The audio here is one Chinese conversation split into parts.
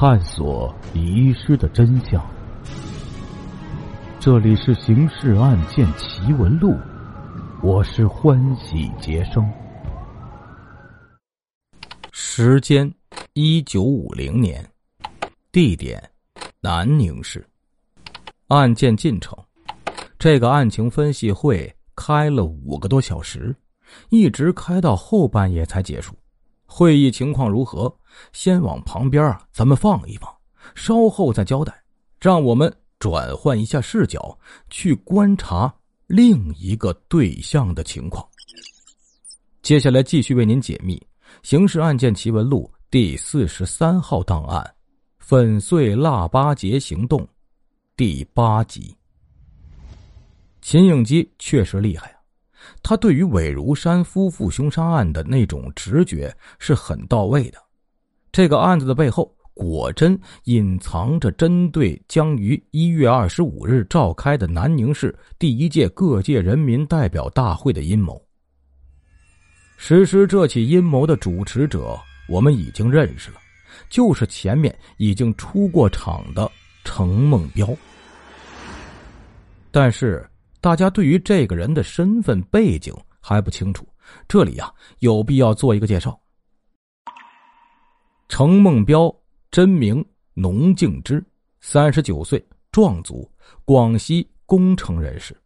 探索遗失的真相。这里是《刑事案件奇闻录》，我是欢喜杰生。时间：一九五零年，地点：南宁市。案件进程：这个案情分析会开了五个多小时，一直开到后半夜才结束。会议情况如何？先往旁边啊，咱们放一放，稍后再交代。让我们转换一下视角，去观察另一个对象的情况。接下来继续为您解密《刑事案件奇闻录》第四十三号档案——粉碎腊八节行动第八集。秦应基确实厉害啊！他对于韦如山夫妇凶杀案的那种直觉是很到位的。这个案子的背后，果真隐藏着针对将于一月二十五日召开的南宁市第一届各界人民代表大会的阴谋。实施这起阴谋的主持者，我们已经认识了，就是前面已经出过场的程梦彪。但是。大家对于这个人的身份背景还不清楚，这里呀有必要做一个介绍。程梦彪，真名农敬之，三十九岁，壮族，广西工程人士，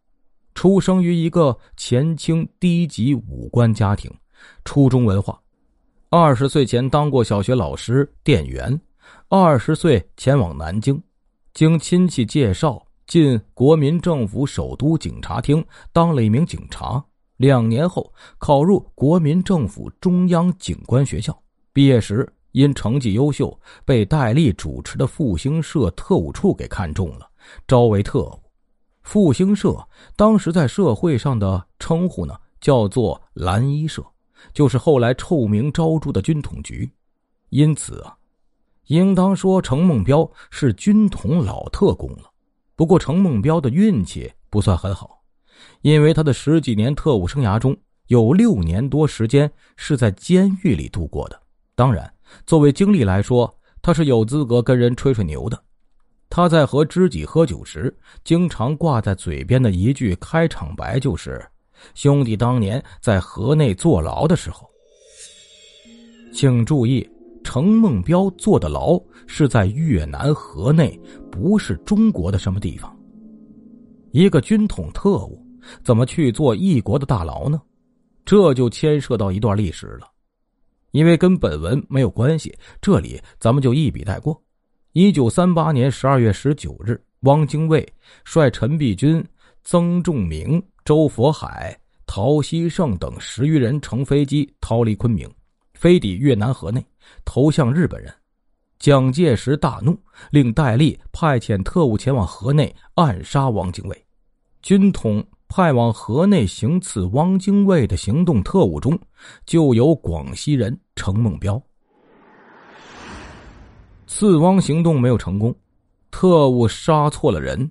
出生于一个前清低级武官家庭，初中文化。二十岁前当过小学老师、店员，二十岁前往南京，经亲戚介绍。进国民政府首都警察厅当了一名警察，两年后考入国民政府中央警官学校。毕业时因成绩优秀，被戴笠主持的复兴社特务处给看中了，招为特务。复兴社当时在社会上的称呼呢，叫做蓝衣社，就是后来臭名昭著的军统局。因此啊，应当说程梦彪是军统老特工了。不过，程梦彪的运气不算很好，因为他的十几年特务生涯中有六年多时间是在监狱里度过的。当然，作为经历来说，他是有资格跟人吹吹牛的。他在和知己喝酒时，经常挂在嘴边的一句开场白就是：“兄弟当年在河内坐牢的时候。”请注意。程梦彪坐的牢是在越南河内，不是中国的什么地方。一个军统特务怎么去做异国的大牢呢？这就牵涉到一段历史了，因为跟本文没有关系，这里咱们就一笔带过。一九三八年十二月十九日，汪精卫率陈璧君、曾仲明、周佛海、陶希圣等十余人乘飞机逃离昆明。飞抵越南河内，投向日本人。蒋介石大怒，令戴笠派遣特务前往河内暗杀汪精卫。军统派往河内行刺汪精卫的行动特务中，就有广西人程梦彪。刺汪行动没有成功，特务杀错了人，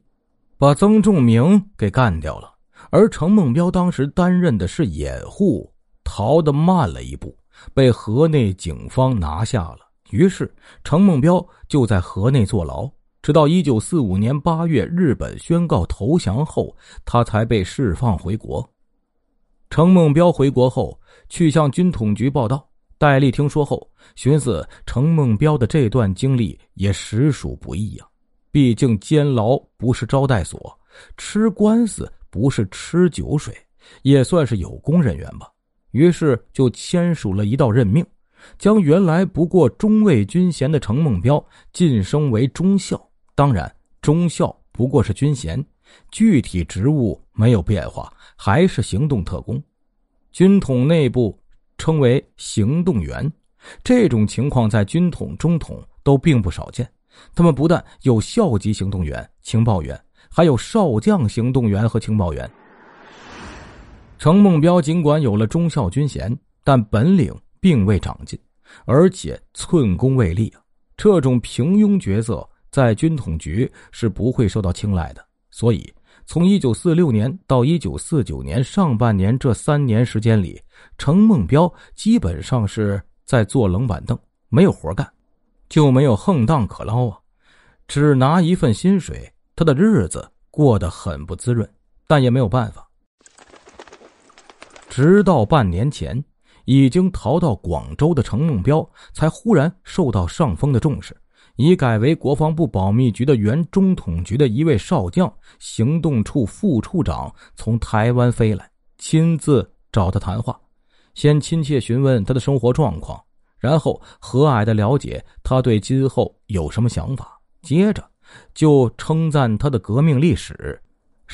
把曾仲明给干掉了。而程梦彪当时担任的是掩护，逃得慢了一步。被河内警方拿下了，于是程梦彪就在河内坐牢，直到一九四五年八月日本宣告投降后，他才被释放回国。程梦彪回国后去向军统局报道，戴笠听说后寻思，程梦彪的这段经历也实属不易呀，毕竟监牢不是招待所，吃官司不是吃酒水，也算是有功人员吧。于是就签署了一道任命，将原来不过中尉军衔的程梦彪晋升为中校。当然，中校不过是军衔，具体职务没有变化，还是行动特工。军统内部称为行动员。这种情况在军统、中统都并不少见。他们不但有校级行动员、情报员，还有少将行动员和情报员。程梦彪尽管有了中校军衔，但本领并未长进，而且寸功未立啊！这种平庸角色在军统局是不会受到青睐的。所以，从一九四六年到一九四九年上半年这三年时间里，程梦彪基本上是在坐冷板凳，没有活干。就没有横当可捞啊，只拿一份薪水，他的日子过得很不滋润，但也没有办法。直到半年前，已经逃到广州的程梦彪，才忽然受到上峰的重视。已改为国防部保密局的原中统局的一位少将，行动处副处长从台湾飞来，亲自找他谈话，先亲切询问他的生活状况，然后和蔼的了解他对今后有什么想法，接着就称赞他的革命历史，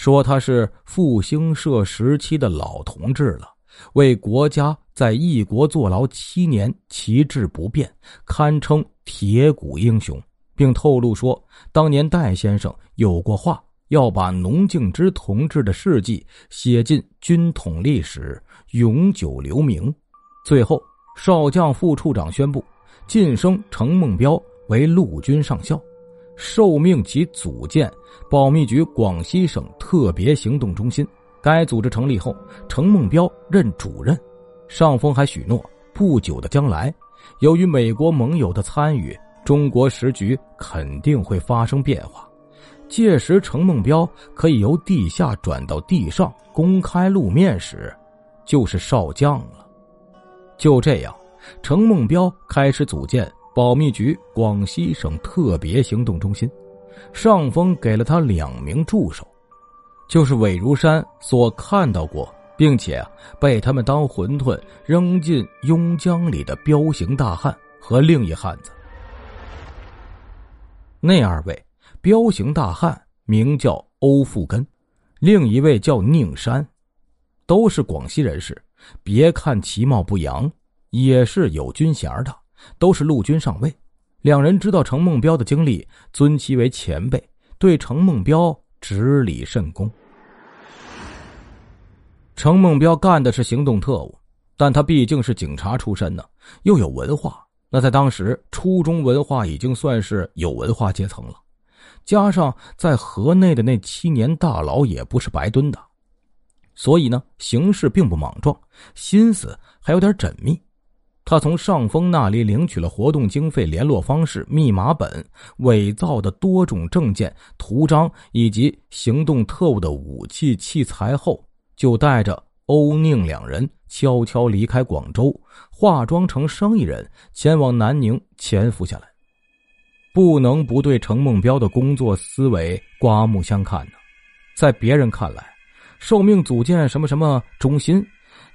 说他是复兴社时期的老同志了。为国家在异国坐牢七年，旗帜不变，堪称铁骨英雄，并透露说，当年戴先生有过话，要把农敬之同志的事迹写进军统历史，永久留名。最后，少将副处长宣布晋升程梦彪为陆军上校，受命其组建保密局广西省特别行动中心。该组织成立后，程梦彪任主任。上峰还许诺，不久的将来，由于美国盟友的参与，中国时局肯定会发生变化。届时，程梦彪可以由地下转到地上，公开露面时，就是少将了。就这样，程梦彪开始组建保密局广西省特别行动中心。上峰给了他两名助手。就是韦如山所看到过，并且被他们当馄饨扔进邕江里的彪形大汉和另一汉子。那二位彪形大汉名叫欧富根，另一位叫宁山，都是广西人士。别看其貌不扬，也是有军衔的，都是陆军上尉。两人知道程梦彪的经历，尊其为前辈，对程梦彪执礼甚恭。程梦彪干的是行动特务，但他毕竟是警察出身呢，又有文化。那在当时，初中文化已经算是有文化阶层了。加上在河内的那七年大牢也不是白蹲的，所以呢，行事并不莽撞，心思还有点缜密。他从上峰那里领取了活动经费、联络方式、密码本、伪造的多种证件、图章以及行动特务的武器器材后。就带着欧宁两人悄悄离开广州，化妆成生意人，前往南宁潜伏下来。不能不对程梦彪的工作思维刮目相看呢。在别人看来，受命组建什么什么中心，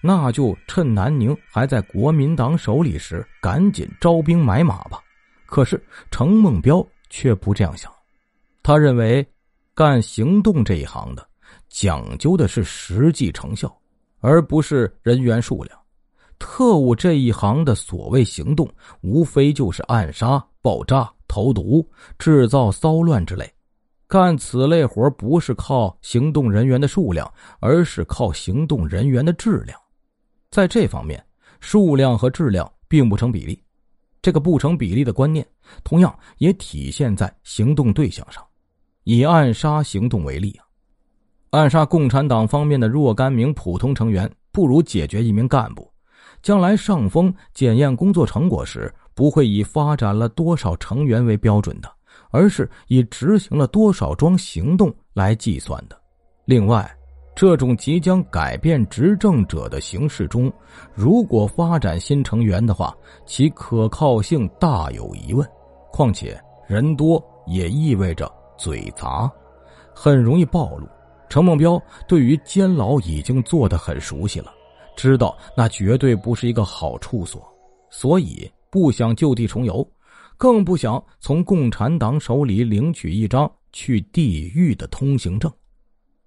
那就趁南宁还在国民党手里时，赶紧招兵买马吧。可是程梦彪却不这样想，他认为，干行动这一行的。讲究的是实际成效，而不是人员数量。特务这一行的所谓行动，无非就是暗杀、爆炸、投毒、制造骚乱之类。干此类活不是靠行动人员的数量，而是靠行动人员的质量。在这方面，数量和质量并不成比例。这个不成比例的观念，同样也体现在行动对象上。以暗杀行动为例啊。暗杀共产党方面的若干名普通成员，不如解决一名干部。将来上峰检验工作成果时，不会以发展了多少成员为标准的，而是以执行了多少桩行动来计算的。另外，这种即将改变执政者的形式中，如果发展新成员的话，其可靠性大有疑问。况且人多也意味着嘴杂，很容易暴露。程梦彪对于监牢已经做得很熟悉了，知道那绝对不是一个好处所，所以不想就地重游，更不想从共产党手里领取一张去地狱的通行证。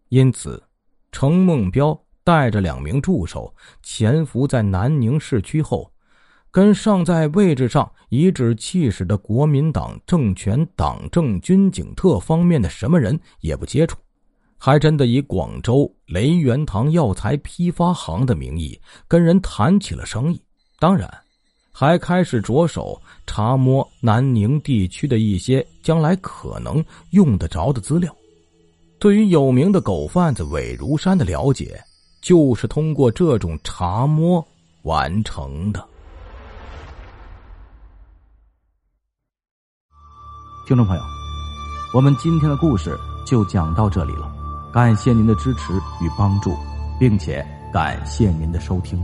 因此，程梦彪带着两名助手潜伏在南宁市区后，跟尚在位置上颐指气使的国民党政权党政军警特方面的什么人也不接触。还真的以广州雷元堂药材批发行的名义跟人谈起了生意，当然，还开始着手查摸南宁地区的一些将来可能用得着的资料。对于有名的狗贩子韦如山的了解，就是通过这种查摸完成的。听众朋友，我们今天的故事就讲到这里了，感谢您的支持与帮助，并且感谢您的收听。